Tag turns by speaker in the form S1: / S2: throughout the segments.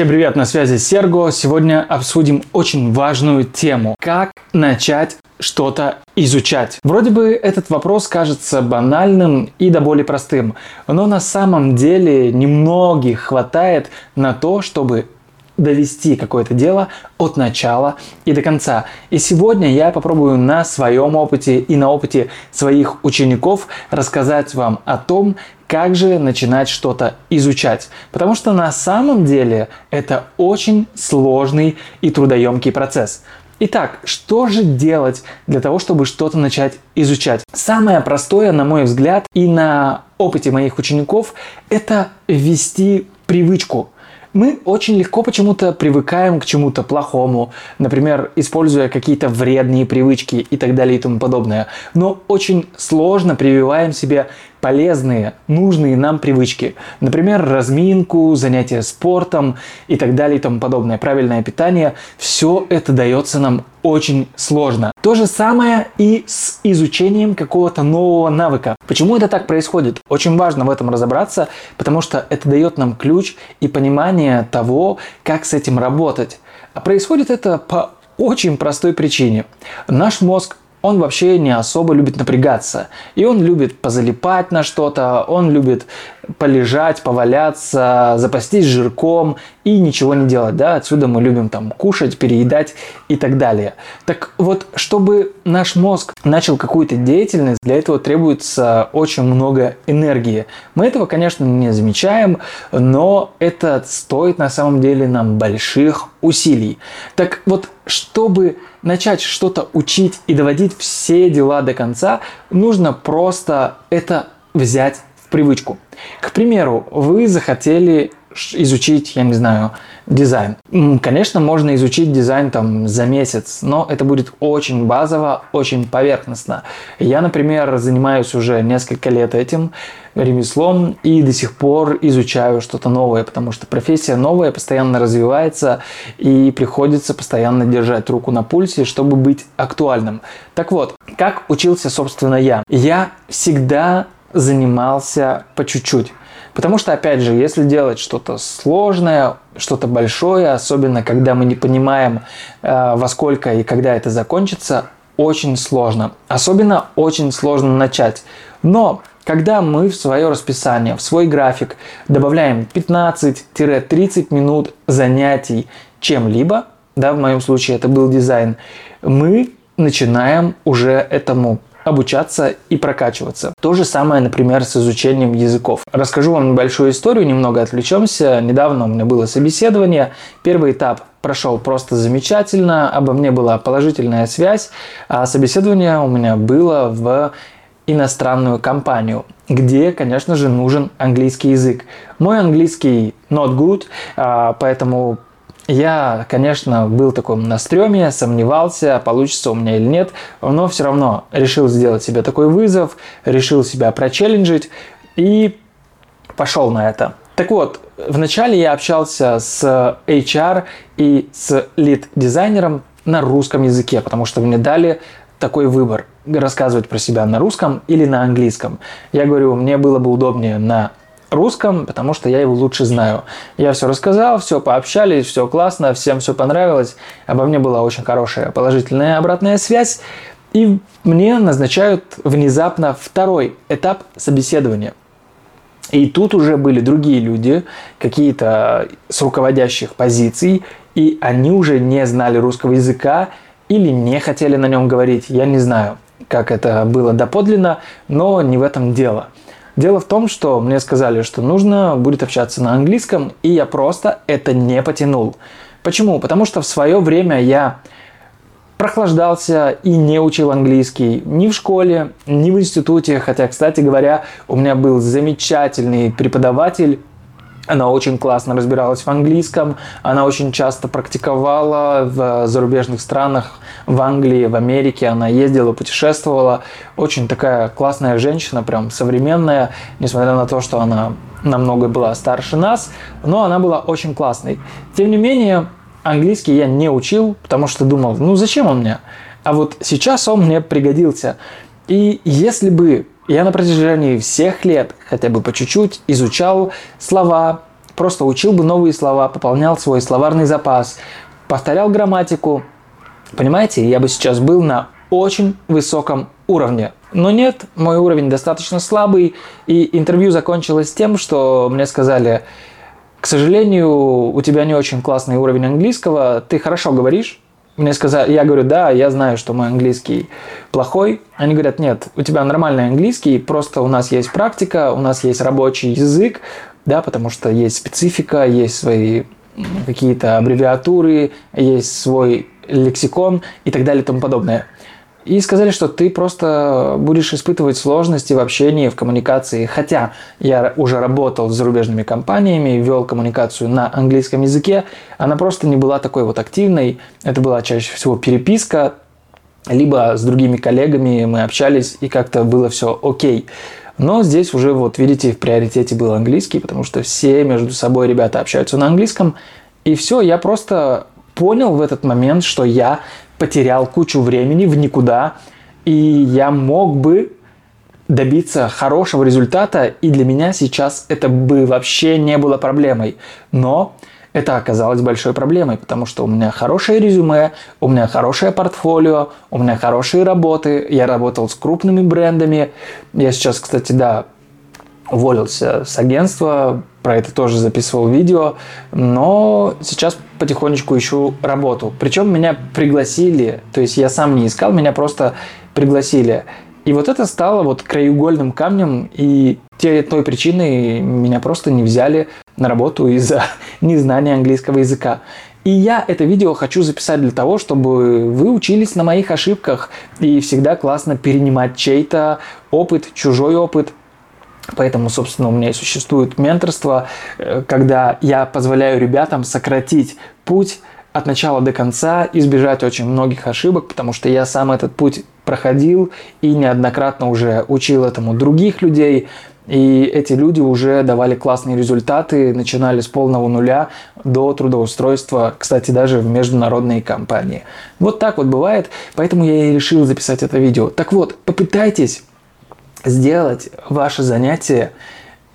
S1: Всем привет, на связи Серго. Сегодня обсудим очень важную тему. Как начать что-то изучать. Вроде бы этот вопрос кажется банальным и до боли простым, но на самом деле немногих хватает на то, чтобы довести какое-то дело от начала и до конца. И сегодня я попробую на своем опыте и на опыте своих учеников рассказать вам о том, как же начинать что-то изучать. Потому что на самом деле это очень сложный и трудоемкий процесс. Итак, что же делать для того, чтобы что-то начать изучать? Самое простое, на мой взгляд, и на опыте моих учеников, это ввести привычку – мы очень легко почему-то привыкаем к чему-то плохому, например, используя какие-то вредные привычки и так далее и тому подобное. Но очень сложно прививаем себе полезные, нужные нам привычки. Например, разминку, занятия спортом и так далее и тому подобное. Правильное питание. Все это дается нам очень сложно. То же самое и с изучением какого-то нового навыка. Почему это так происходит? Очень важно в этом разобраться, потому что это дает нам ключ и понимание того, как с этим работать. А происходит это по очень простой причине. Наш мозг он вообще не особо любит напрягаться. И он любит позалипать на что-то, он любит полежать, поваляться, запастись жирком и ничего не делать. Да? Отсюда мы любим там кушать, переедать и так далее. Так вот, чтобы наш мозг начал какую-то деятельность, для этого требуется очень много энергии. Мы этого, конечно, не замечаем, но это стоит на самом деле нам больших усилий. Так вот, чтобы начать что-то учить и доводить все дела до конца, нужно просто это взять привычку. К примеру, вы захотели изучить, я не знаю, дизайн. Конечно, можно изучить дизайн там за месяц, но это будет очень базово, очень поверхностно. Я, например, занимаюсь уже несколько лет этим ремеслом и до сих пор изучаю что-то новое, потому что профессия новая, постоянно развивается и приходится постоянно держать руку на пульсе, чтобы быть актуальным. Так вот, как учился, собственно, я? Я всегда занимался по чуть-чуть. Потому что, опять же, если делать что-то сложное, что-то большое, особенно когда мы не понимаем, э, во сколько и когда это закончится, очень сложно. Особенно очень сложно начать. Но когда мы в свое расписание, в свой график добавляем 15-30 минут занятий чем-либо, да, в моем случае это был дизайн, мы начинаем уже этому обучаться и прокачиваться. То же самое, например, с изучением языков. Расскажу вам небольшую историю, немного отвлечемся. Недавно у меня было собеседование. Первый этап прошел просто замечательно, обо мне была положительная связь, а собеседование у меня было в иностранную компанию, где, конечно же, нужен английский язык. Мой английский not good, а, поэтому я, конечно, был таком на стреме, сомневался, получится у меня или нет, но все равно решил сделать себе такой вызов, решил себя прочелленджить и пошел на это. Так вот, вначале я общался с HR и с лид-дизайнером на русском языке, потому что мне дали такой выбор рассказывать про себя на русском или на английском. Я говорю, мне было бы удобнее на русском, потому что я его лучше знаю. Я все рассказал, все пообщались, все классно, всем все понравилось. Обо мне была очень хорошая положительная обратная связь. И мне назначают внезапно второй этап собеседования. И тут уже были другие люди, какие-то с руководящих позиций, и они уже не знали русского языка или не хотели на нем говорить. Я не знаю, как это было доподлинно, но не в этом дело. Дело в том, что мне сказали, что нужно будет общаться на английском, и я просто это не потянул. Почему? Потому что в свое время я прохлаждался и не учил английский ни в школе, ни в институте. Хотя, кстати говоря, у меня был замечательный преподаватель, она очень классно разбиралась в английском, она очень часто практиковала в зарубежных странах, в Англии, в Америке, она ездила, путешествовала. Очень такая классная женщина, прям современная, несмотря на то, что она намного была старше нас, но она была очень классной. Тем не менее, английский я не учил, потому что думал, ну зачем он мне? А вот сейчас он мне пригодился. И если бы я на протяжении всех лет хотя бы по чуть-чуть изучал слова, просто учил бы новые слова, пополнял свой словарный запас, повторял грамматику. Понимаете, я бы сейчас был на очень высоком уровне. Но нет, мой уровень достаточно слабый, и интервью закончилось тем, что мне сказали, к сожалению, у тебя не очень классный уровень английского, ты хорошо говоришь. Мне сказали, я говорю, да, я знаю, что мой английский плохой. Они говорят, нет, у тебя нормальный английский, просто у нас есть практика, у нас есть рабочий язык, да, потому что есть специфика, есть свои какие-то аббревиатуры, есть свой лексикон и так далее и тому подобное. И сказали, что ты просто будешь испытывать сложности в общении, в коммуникации. Хотя я уже работал с зарубежными компаниями, вел коммуникацию на английском языке, она просто не была такой вот активной. Это была чаще всего переписка, либо с другими коллегами мы общались, и как-то было все окей. Но здесь уже, вот видите, в приоритете был английский, потому что все между собой ребята общаются на английском. И все, я просто понял в этот момент, что я потерял кучу времени в никуда, и я мог бы добиться хорошего результата, и для меня сейчас это бы вообще не было проблемой. Но это оказалось большой проблемой, потому что у меня хорошее резюме, у меня хорошее портфолио, у меня хорошие работы, я работал с крупными брендами. Я сейчас, кстати, да, уволился с агентства, про это тоже записывал видео, но сейчас потихонечку ищу работу. Причем меня пригласили, то есть я сам не искал, меня просто пригласили. И вот это стало вот краеугольным камнем, и те, той причиной меня просто не взяли на работу из-за незнания английского языка. И я это видео хочу записать для того, чтобы вы учились на моих ошибках. И всегда классно перенимать чей-то опыт, чужой опыт, Поэтому, собственно, у меня и существует менторство, э, когда я позволяю ребятам сократить путь от начала до конца, избежать очень многих ошибок, потому что я сам этот путь проходил и неоднократно уже учил этому других людей. И эти люди уже давали классные результаты, начинали с полного нуля до трудоустройства, кстати, даже в международные компании. Вот так вот бывает, поэтому я и решил записать это видео. Так вот, попытайтесь сделать ваше занятие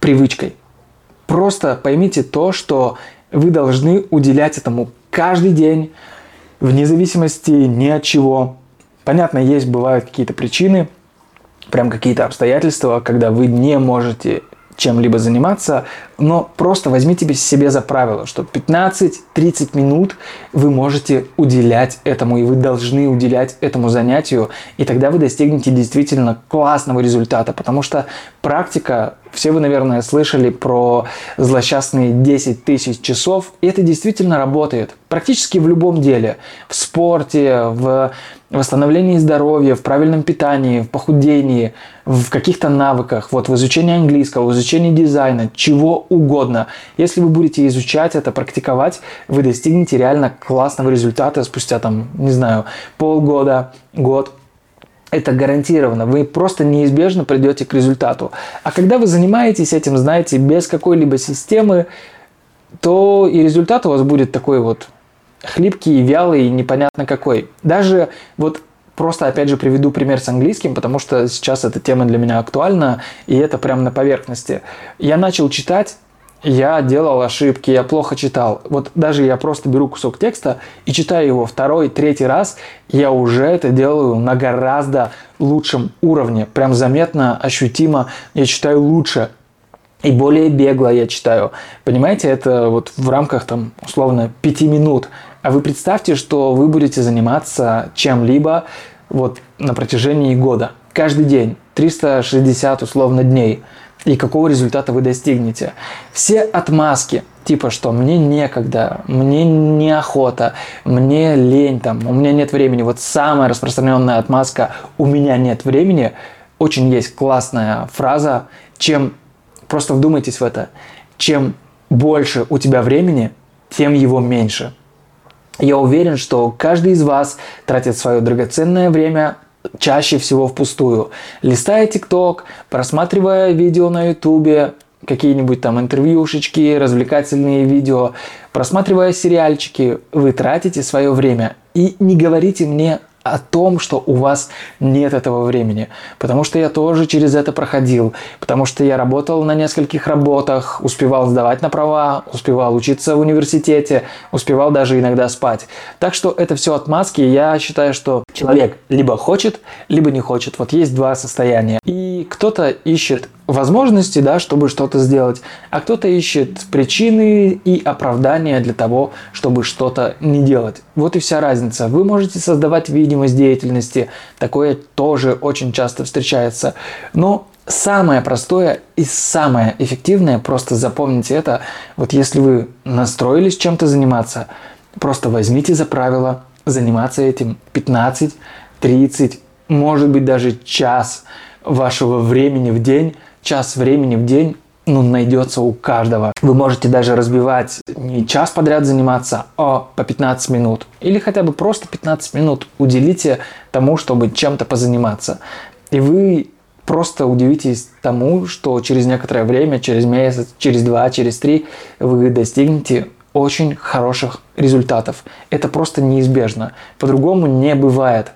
S1: привычкой. Просто поймите то, что вы должны уделять этому каждый день, вне зависимости ни от чего. Понятно, есть, бывают какие-то причины, прям какие-то обстоятельства, когда вы не можете чем-либо заниматься, но просто возьмите себе за правило, что 15-30 минут вы можете уделять этому, и вы должны уделять этому занятию, и тогда вы достигнете действительно классного результата, потому что практика, все вы, наверное, слышали про злосчастные 10 тысяч часов, и это действительно работает. Практически в любом деле, в спорте, в восстановлении здоровья, в правильном питании, в похудении, в каких-то навыках, вот в изучении английского, в изучении дизайна, чего угодно. Если вы будете изучать это, практиковать, вы достигнете реально классного результата спустя там, не знаю, полгода, год. Это гарантированно. Вы просто неизбежно придете к результату. А когда вы занимаетесь этим, знаете, без какой-либо системы, то и результат у вас будет такой вот хлипкий, вялый, непонятно какой. Даже вот просто опять же приведу пример с английским, потому что сейчас эта тема для меня актуальна, и это прямо на поверхности. Я начал читать, я делал ошибки, я плохо читал. Вот даже я просто беру кусок текста и читаю его второй, третий раз, я уже это делаю на гораздо лучшем уровне. Прям заметно, ощутимо я читаю лучше. И более бегло я читаю. Понимаете, это вот в рамках там условно пяти минут. А вы представьте, что вы будете заниматься чем-либо вот на протяжении года. Каждый день, 360 условно дней. И какого результата вы достигнете. Все отмазки, типа что мне некогда, мне неохота, мне лень, там, у меня нет времени. Вот самая распространенная отмазка «у меня нет времени» очень есть классная фраза, чем, просто вдумайтесь в это, чем больше у тебя времени, тем его меньше. Я уверен, что каждый из вас тратит свое драгоценное время чаще всего впустую. Листая ТикТок, просматривая видео на Ютубе, какие-нибудь там интервьюшечки, развлекательные видео, просматривая сериальчики, вы тратите свое время. И не говорите мне о том, что у вас нет этого времени. Потому что я тоже через это проходил. Потому что я работал на нескольких работах, успевал сдавать на права, успевал учиться в университете, успевал даже иногда спать. Так что это все отмазки. Я считаю, что человек либо хочет, либо не хочет. Вот есть два состояния. И кто-то ищет возможности, да, чтобы что-то сделать, а кто-то ищет причины и оправдания для того, чтобы что-то не делать. Вот и вся разница. Вы можете создавать видимость деятельности, такое тоже очень часто встречается, но самое простое и самое эффективное, просто запомните это, вот если вы настроились чем-то заниматься, просто возьмите за правило заниматься этим 15, 30, может быть даже час вашего времени в день час времени в день ну, найдется у каждого. Вы можете даже разбивать не час подряд заниматься, а по 15 минут. Или хотя бы просто 15 минут уделите тому, чтобы чем-то позаниматься. И вы просто удивитесь тому, что через некоторое время, через месяц, через два, через три вы достигнете очень хороших результатов. Это просто неизбежно. По-другому не бывает.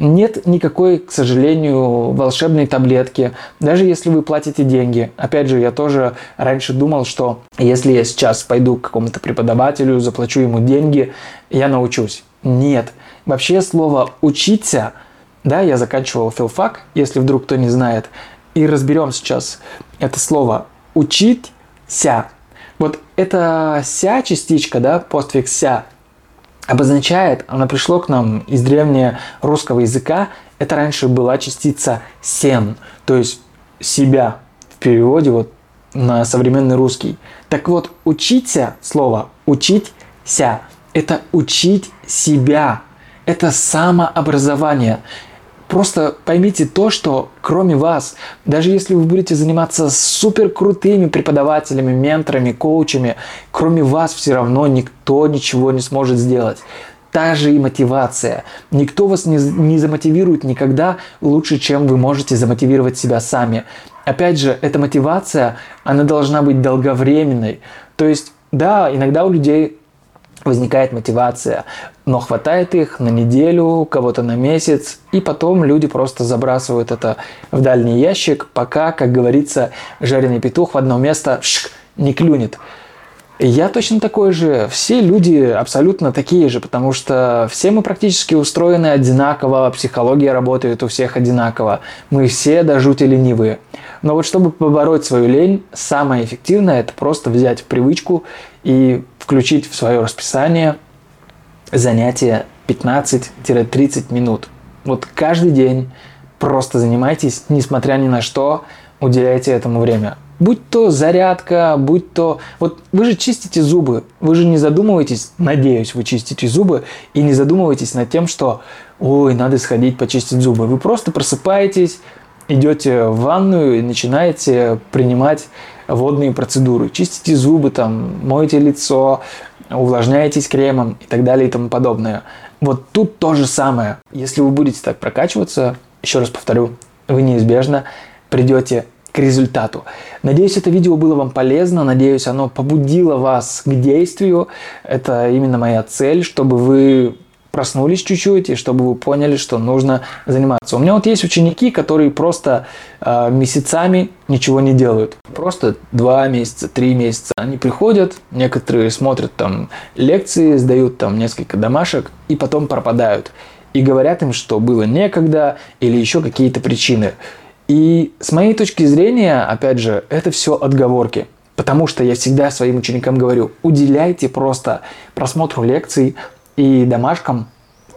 S1: Нет никакой, к сожалению, волшебной таблетки, даже если вы платите деньги. Опять же, я тоже раньше думал, что если я сейчас пойду к какому-то преподавателю, заплачу ему деньги, я научусь. Нет. Вообще слово «учиться», да, я заканчивал филфак, если вдруг кто не знает, и разберем сейчас это слово «учиться». Вот это «ся» частичка, да, постфикс «ся», обозначает, она пришло к нам из древнего русского языка, это раньше была частица «сен», то есть «себя» в переводе вот на современный русский. Так вот, учиться, слово «учиться» – это учить себя, это самообразование. Просто поймите то, что кроме вас, даже если вы будете заниматься супер крутыми преподавателями, менторами, коучами, кроме вас все равно никто ничего не сможет сделать. Та же и мотивация. Никто вас не, не замотивирует никогда лучше, чем вы можете замотивировать себя сами. Опять же, эта мотивация, она должна быть долговременной. То есть, да, иногда у людей возникает мотивация, но хватает их на неделю, кого-то на месяц, и потом люди просто забрасывают это в дальний ящик, пока, как говорится, жареный петух в одно место шк, не клюнет. Я точно такой же. Все люди абсолютно такие же, потому что все мы практически устроены одинаково, психология работает у всех одинаково. Мы все до жути ленивые. Но вот чтобы побороть свою лень, самое эффективное – это просто взять привычку и включить в свое расписание занятия 15-30 минут. Вот каждый день просто занимайтесь, несмотря ни на что, уделяйте этому время. Будь то зарядка, будь то... Вот вы же чистите зубы, вы же не задумываетесь, надеюсь, вы чистите зубы, и не задумываетесь над тем, что ой, надо сходить почистить зубы. Вы просто просыпаетесь, идете в ванную и начинаете принимать водные процедуры. Чистите зубы, там, моете лицо, увлажняетесь кремом и так далее и тому подобное. Вот тут то же самое. Если вы будете так прокачиваться, еще раз повторю, вы неизбежно придете к результату. Надеюсь, это видео было вам полезно, надеюсь, оно побудило вас к действию. Это именно моя цель, чтобы вы проснулись чуть-чуть и чтобы вы поняли, что нужно заниматься. У меня вот есть ученики, которые просто э, месяцами ничего не делают. Просто два месяца, три месяца. Они приходят, некоторые смотрят там лекции, сдают там несколько домашек и потом пропадают. И говорят им, что было некогда или еще какие-то причины. И с моей точки зрения, опять же, это все отговорки. Потому что я всегда своим ученикам говорю, уделяйте просто просмотру лекций и домашкам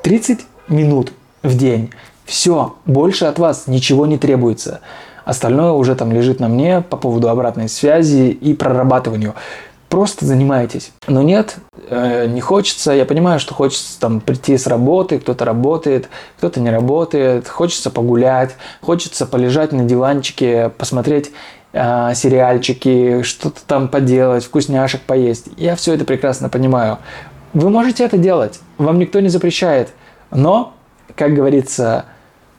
S1: 30 минут в день. Все, больше от вас ничего не требуется. Остальное уже там лежит на мне по поводу обратной связи и прорабатыванию. Просто занимайтесь. Но нет, э, не хочется. Я понимаю, что хочется там прийти с работы, кто-то работает, кто-то не работает. Хочется погулять, хочется полежать на диванчике, посмотреть э, сериальчики, что-то там поделать, вкусняшек поесть. Я все это прекрасно понимаю. Вы можете это делать, вам никто не запрещает. Но, как говорится,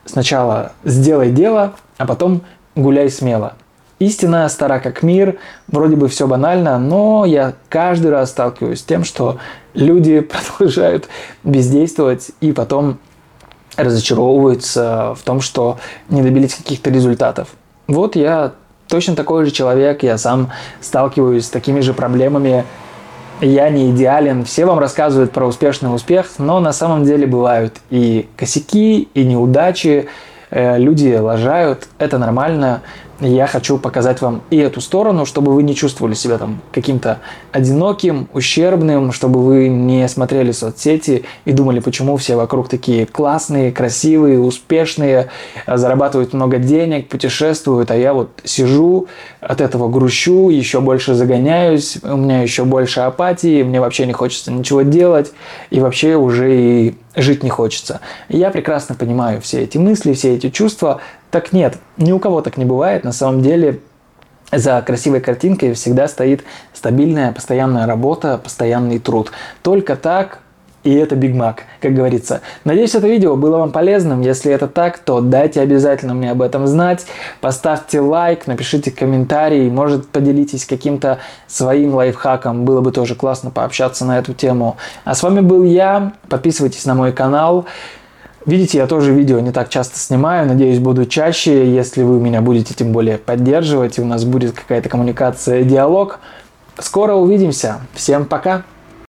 S1: сначала сделай дело, а потом гуляй смело. Истина стара как мир, вроде бы все банально, но я каждый раз сталкиваюсь с тем, что люди продолжают бездействовать и потом разочаровываются в том, что не добились каких-то результатов. Вот я точно такой же человек, я сам сталкиваюсь с такими же проблемами. Я не идеален, все вам рассказывают про успешный успех, но на самом деле бывают и косяки, и неудачи, э, люди лажают, это нормально я хочу показать вам и эту сторону, чтобы вы не чувствовали себя там каким-то одиноким, ущербным, чтобы вы не смотрели соцсети и думали, почему все вокруг такие классные, красивые, успешные, зарабатывают много денег, путешествуют, а я вот сижу, от этого грущу, еще больше загоняюсь, у меня еще больше апатии, мне вообще не хочется ничего делать, и вообще уже и жить не хочется. я прекрасно понимаю все эти мысли, все эти чувства, так нет, ни у кого так не бывает. На самом деле за красивой картинкой всегда стоит стабильная, постоянная работа, постоянный труд. Только так и это Биг Мак, как говорится. Надеюсь, это видео было вам полезным. Если это так, то дайте обязательно мне об этом знать. Поставьте лайк, напишите комментарий, может поделитесь каким-то своим лайфхаком. Было бы тоже классно пообщаться на эту тему. А с вами был я. Подписывайтесь на мой канал. Видите, я тоже видео не так часто снимаю, надеюсь, буду чаще, если вы меня будете тем более поддерживать, и у нас будет какая-то коммуникация, диалог. Скоро увидимся. Всем пока!